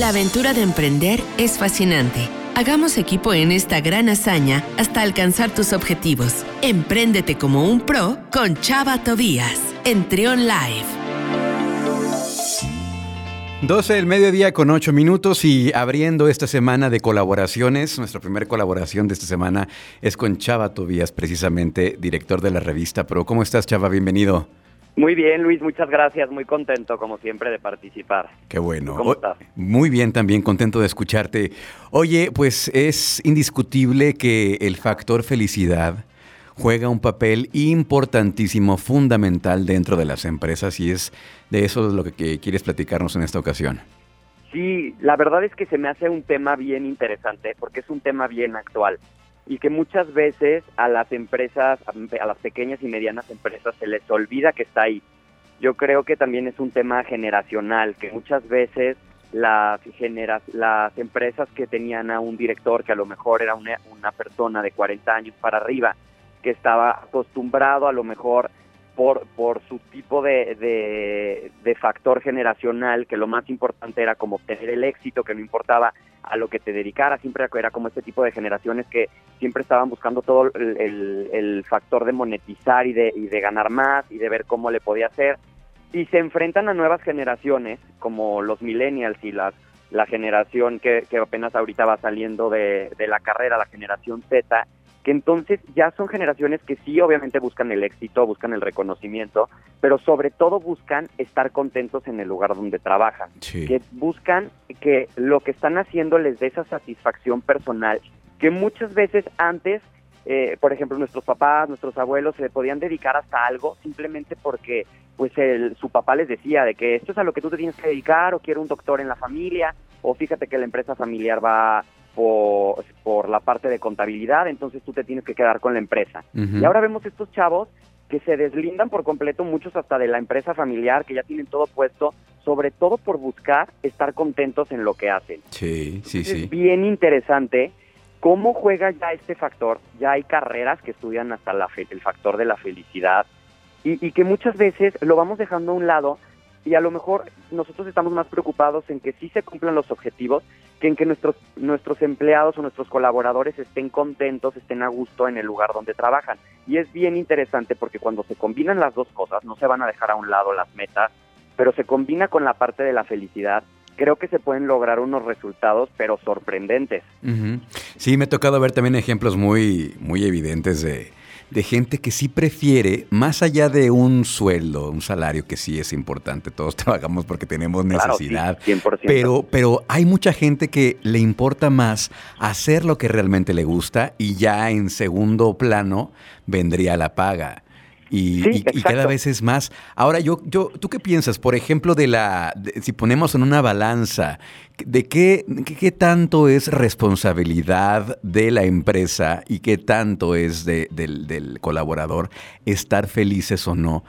La aventura de emprender es fascinante. Hagamos equipo en esta gran hazaña hasta alcanzar tus objetivos. Empréndete como un pro con Chava Tobías en Trion Live. 12 del mediodía con 8 minutos y abriendo esta semana de colaboraciones. Nuestra primera colaboración de esta semana es con Chava Tobías, precisamente director de la revista Pro. ¿Cómo estás, Chava? Bienvenido. Muy bien, Luis, muchas gracias. Muy contento, como siempre, de participar. Qué bueno. ¿Cómo estás? Muy bien, también contento de escucharte. Oye, pues es indiscutible que el factor felicidad juega un papel importantísimo, fundamental dentro de las empresas y es de eso lo que quieres platicarnos en esta ocasión. Sí, la verdad es que se me hace un tema bien interesante porque es un tema bien actual y que muchas veces a las empresas, a las pequeñas y medianas empresas se les olvida que está ahí. Yo creo que también es un tema generacional, que muchas veces las, las empresas que tenían a un director que a lo mejor era una, una persona de 40 años para arriba, que estaba acostumbrado a lo mejor por, por su tipo de, de, factor generacional, que lo más importante era como obtener el éxito, que no importaba a lo que te dedicara, siempre era como este tipo de generaciones que siempre estaban buscando todo el, el, factor de monetizar y de, y de ganar más y de ver cómo le podía hacer. Y se enfrentan a nuevas generaciones, como los millennials y las la generación que, que apenas ahorita va saliendo de, de la carrera, la generación Z, que entonces ya son generaciones que sí obviamente buscan el éxito, buscan el reconocimiento, pero sobre todo buscan estar contentos en el lugar donde trabajan, que buscan que lo que están haciendo les dé esa satisfacción personal, que muchas veces antes, eh, por ejemplo, nuestros papás, nuestros abuelos se podían dedicar hasta algo simplemente porque pues el, su papá les decía de que esto es a lo que tú te tienes que dedicar o quiero un doctor en la familia o fíjate que la empresa familiar va por, por la parte de contabilidad, entonces tú te tienes que quedar con la empresa. Y ahora vemos estos chavos que se deslindan por completo, muchos hasta de la empresa familiar, que ya tienen todo puesto, sobre todo por buscar estar contentos en lo que hacen. Sí, sí, sí. Es bien interesante cómo juega ya este factor. Ya hay carreras que estudian hasta la el factor de la felicidad y, y que muchas veces lo vamos dejando a un lado y a lo mejor nosotros estamos más preocupados en que sí se cumplan los objetivos que en que nuestros nuestros empleados o nuestros colaboradores estén contentos, estén a gusto en el lugar donde trabajan. Y es bien interesante porque cuando se combinan las dos cosas, no se van a dejar a un lado las metas, pero se combina con la parte de la felicidad, creo que se pueden lograr unos resultados, pero sorprendentes. Sí, me ha tocado ver también ejemplos muy, muy evidentes de, de gente que sí prefiere, más allá de un sueldo, un salario que sí es importante, todos trabajamos porque tenemos necesidad, pero, pero hay mucha gente que le importa más hacer lo que realmente le gusta y ya en segundo plano vendría la paga. Y, cada vez es más. Ahora, yo, yo, ¿tú qué piensas, por ejemplo, de la, si ponemos en una balanza, de qué, qué, tanto es responsabilidad de la empresa y qué tanto es de, del, del colaborador estar felices o no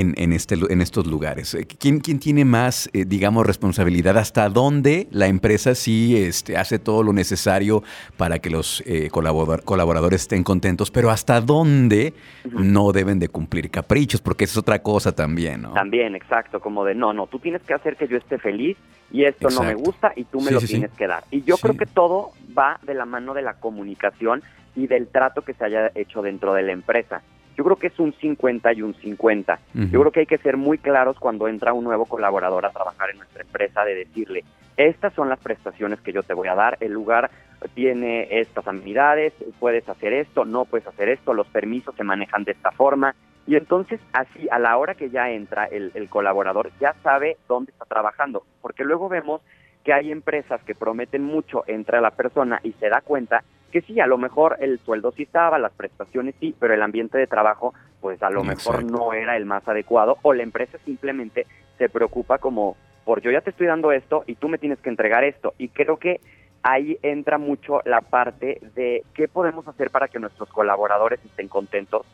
en, en, este, en estos lugares? Eh, ¿Quién, quién tiene más, eh, digamos, responsabilidad? ¿Hasta dónde la empresa sí este, hace todo lo necesario para que los eh, colaboradores estén contentos, pero hasta dónde no deben de cumplir caprichos? Porque eso es otra cosa también, ¿no? También, exacto, como de, no, no, tú tienes que hacer que yo esté feliz y esto no me gusta y tú me lo tienes que dar. Y yo creo que todo va de la mano de la comunicación y del trato que se haya hecho dentro de la empresa. Yo creo que es un 50 y un 50. Yo creo que hay que ser muy claros cuando entra un nuevo colaborador a trabajar en nuestra empresa de decirle, estas son las prestaciones que yo te voy a dar, el lugar tiene estas amenidades, puedes hacer esto, no puedes hacer esto, los permisos se manejan de esta forma. Y entonces así, a la hora que ya entra el, el colaborador, ya sabe dónde está trabajando, porque luego vemos que hay empresas que prometen mucho, entra la persona y se da cuenta que sí, a lo mejor el sueldo sí estaba, las prestaciones sí, pero el ambiente de trabajo pues a lo mejor no era el más adecuado o la empresa simplemente se preocupa como por yo ya te estoy dando esto y tú me tienes que entregar esto y creo que ahí entra mucho la parte de qué podemos hacer para que nuestros colaboradores estén contentos,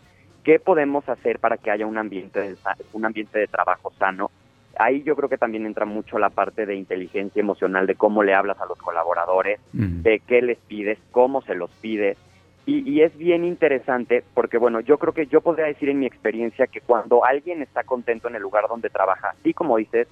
qué podemos hacer para que haya un ambiente de, un ambiente de trabajo sano ahí yo creo que también entra mucho la parte de inteligencia emocional, de cómo le hablas a los colaboradores, de qué les pides, cómo se los pides. Y, es bien interesante porque, bueno, yo creo que yo podría decir en mi experiencia que cuando alguien está contento en el lugar donde trabaja, y como dices,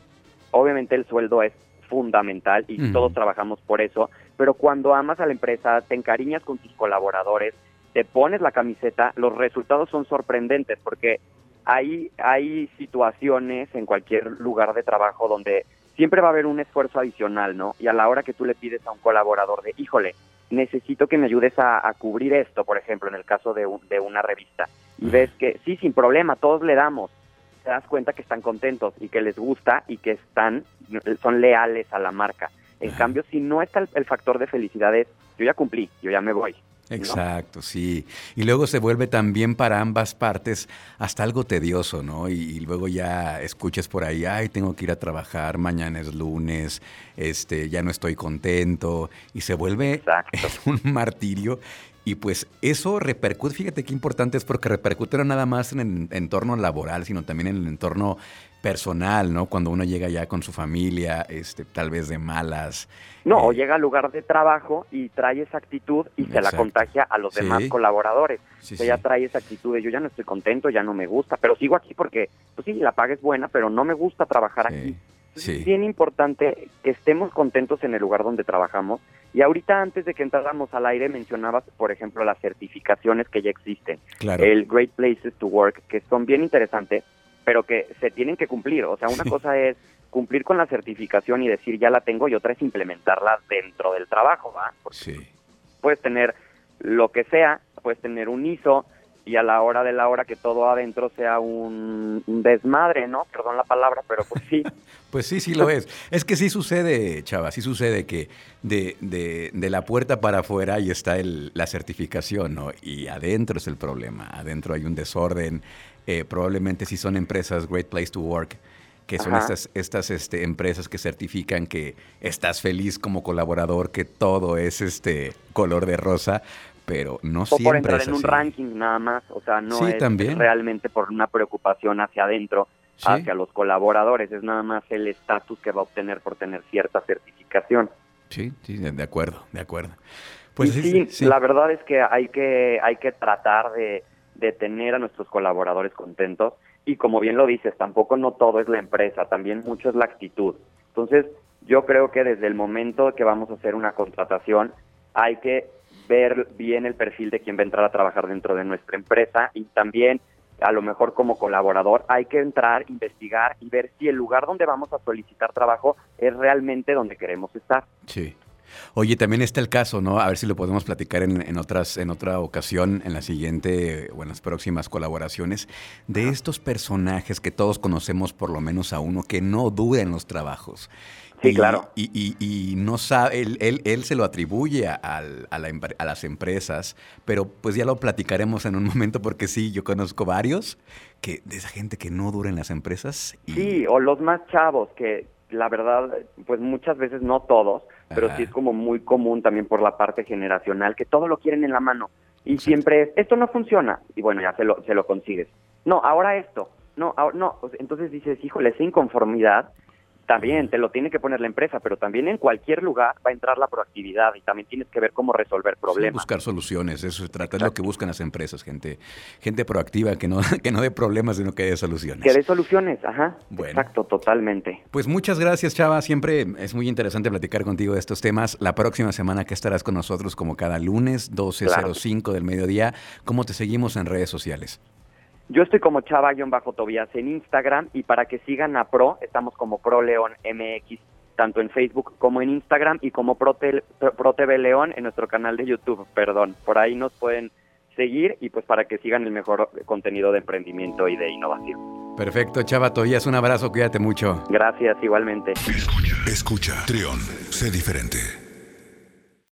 obviamente el sueldo es fundamental y todos trabajamos por eso, pero cuando amas a la empresa, te encariñas con tus colaboradores, te pones la camiseta, los resultados son sorprendentes porque hay, hay situaciones en cualquier lugar de trabajo donde siempre va a haber un esfuerzo adicional, ¿no? Y a la hora que tú le pides a un colaborador de, híjole, necesito que me ayudes a, cubrir esto, por ejemplo, en el caso de, de una revista, y ves que sí, sin problema, todos le damos, te das cuenta que están contentos y que les gusta y que están, son leales a la marca. En cambio, si no está el, factor de felicidad, es, yo ya cumplí, yo ya me voy. Exacto, sí. Y luego se vuelve también para ambas partes hasta algo tedioso, ¿no? Y, luego ya escuches por ahí, ay, tengo que ir a trabajar, mañana es lunes, este, ya no estoy contento, y se vuelve un martirio. Y pues eso repercute, fíjate qué importante es porque repercute no nada más en el entorno laboral, sino también en el entorno personal, ¿no? Cuando uno llega ya con su familia, este, tal vez de malas. No, o eh, llega al lugar de trabajo y trae esa actitud y se la contagia a los demás colaboradores. Sí, ya trae esa actitud de yo ya no estoy contento, ya no me gusta, pero sigo aquí porque, pues sí, la paga es buena, pero no me gusta trabajar aquí. Es bien importante que estemos contentos en el lugar donde trabajamos. Y ahorita antes de que entráramos al aire mencionabas, por ejemplo, las certificaciones que ya existen. El Great Places to Work, que son bien interesantes, pero que se tienen que cumplir. O sea, una cosa es cumplir con la certificación y decir ya la tengo y otra es implementarla dentro del trabajo, ¿va? sí. Puedes tener lo que sea, puedes tener un ISO, y a la hora de la hora que todo adentro sea un, desmadre, ¿no? Perdón la palabra, pero pues sí. pues sí, sí lo es. Es que sí sucede, chava, sí sucede que de, de, de la puerta para afuera ahí está el, la certificación, ¿no? Y adentro es el problema. Adentro hay un desorden. Eh, probablemente si son empresas Great Place to Work, que son estas, estas este, empresas que certifican que estás feliz como colaborador, que todo es este color de rosa, pero no o por entrar en un ranking nada más, o sea, no es realmente por una preocupación hacia adentro, hacia los colaboradores, es nada más el estatus que va a obtener por tener cierta certificación. Sí, sí, de acuerdo, de acuerdo. Pues sí, la verdad es que hay que hay que tratar de, de tener a nuestros colaboradores contentos y como bien lo dices, tampoco no todo es la empresa, también mucho es la actitud. Entonces, yo creo que desde el momento que vamos a hacer una contratación, hay que ver bien el perfil de quien va a entrar a trabajar dentro de nuestra empresa y también a lo mejor como colaborador hay que entrar, investigar y ver si el lugar donde vamos a solicitar trabajo es realmente donde queremos estar. Sí. Oye, también está el caso, ¿no? A ver si lo podemos platicar en, otras, en otra ocasión, en la siguiente o en las próximas colaboraciones, de estos personajes que todos conocemos por lo menos a uno, que no duda en los trabajos. Sí, claro. Y, no sabe, él, él, se lo atribuye a, a, las empresas, pero pues ya lo platicaremos en un momento porque sí, yo conozco varios que de esa gente que no dura en las empresas. Sí, o los más chavos que la verdad, pues muchas veces no todos, pero sí es como muy común también por la parte generacional que todo lo quieren en la mano. Y siempre es, esto no funciona y bueno, ya se lo, se lo consigues. No, ahora esto, no, ahora, no, entonces dices, híjole, esa inconformidad también te lo tiene que poner la empresa, pero también en cualquier lugar va a entrar la proactividad y también tienes que ver cómo resolver problemas. buscar soluciones, eso trata, de lo que buscan las empresas, gente gente proactiva que no que no dé problemas, sino que dé soluciones. Que dé soluciones, ajá. Exacto, totalmente. Pues muchas gracias, Chava, siempre es muy interesante platicar contigo de estos temas. La próxima semana que estarás con nosotros como cada lunes, 12.05 del mediodía, ¿cómo te seguimos en redes sociales? Yo estoy como Chava-Tobías en Instagram y para que sigan a Pro, estamos como Pro León MX, tanto en Facebook como en Instagram y como Pro, Pro TV León en nuestro canal de YouTube, perdón. Por ahí nos pueden seguir y pues para que sigan el mejor contenido de emprendimiento y de innovación. Perfecto, Chava Tobías, un abrazo, cuídate mucho. Gracias, igualmente. Escucha, escucha, Trión, sé diferente.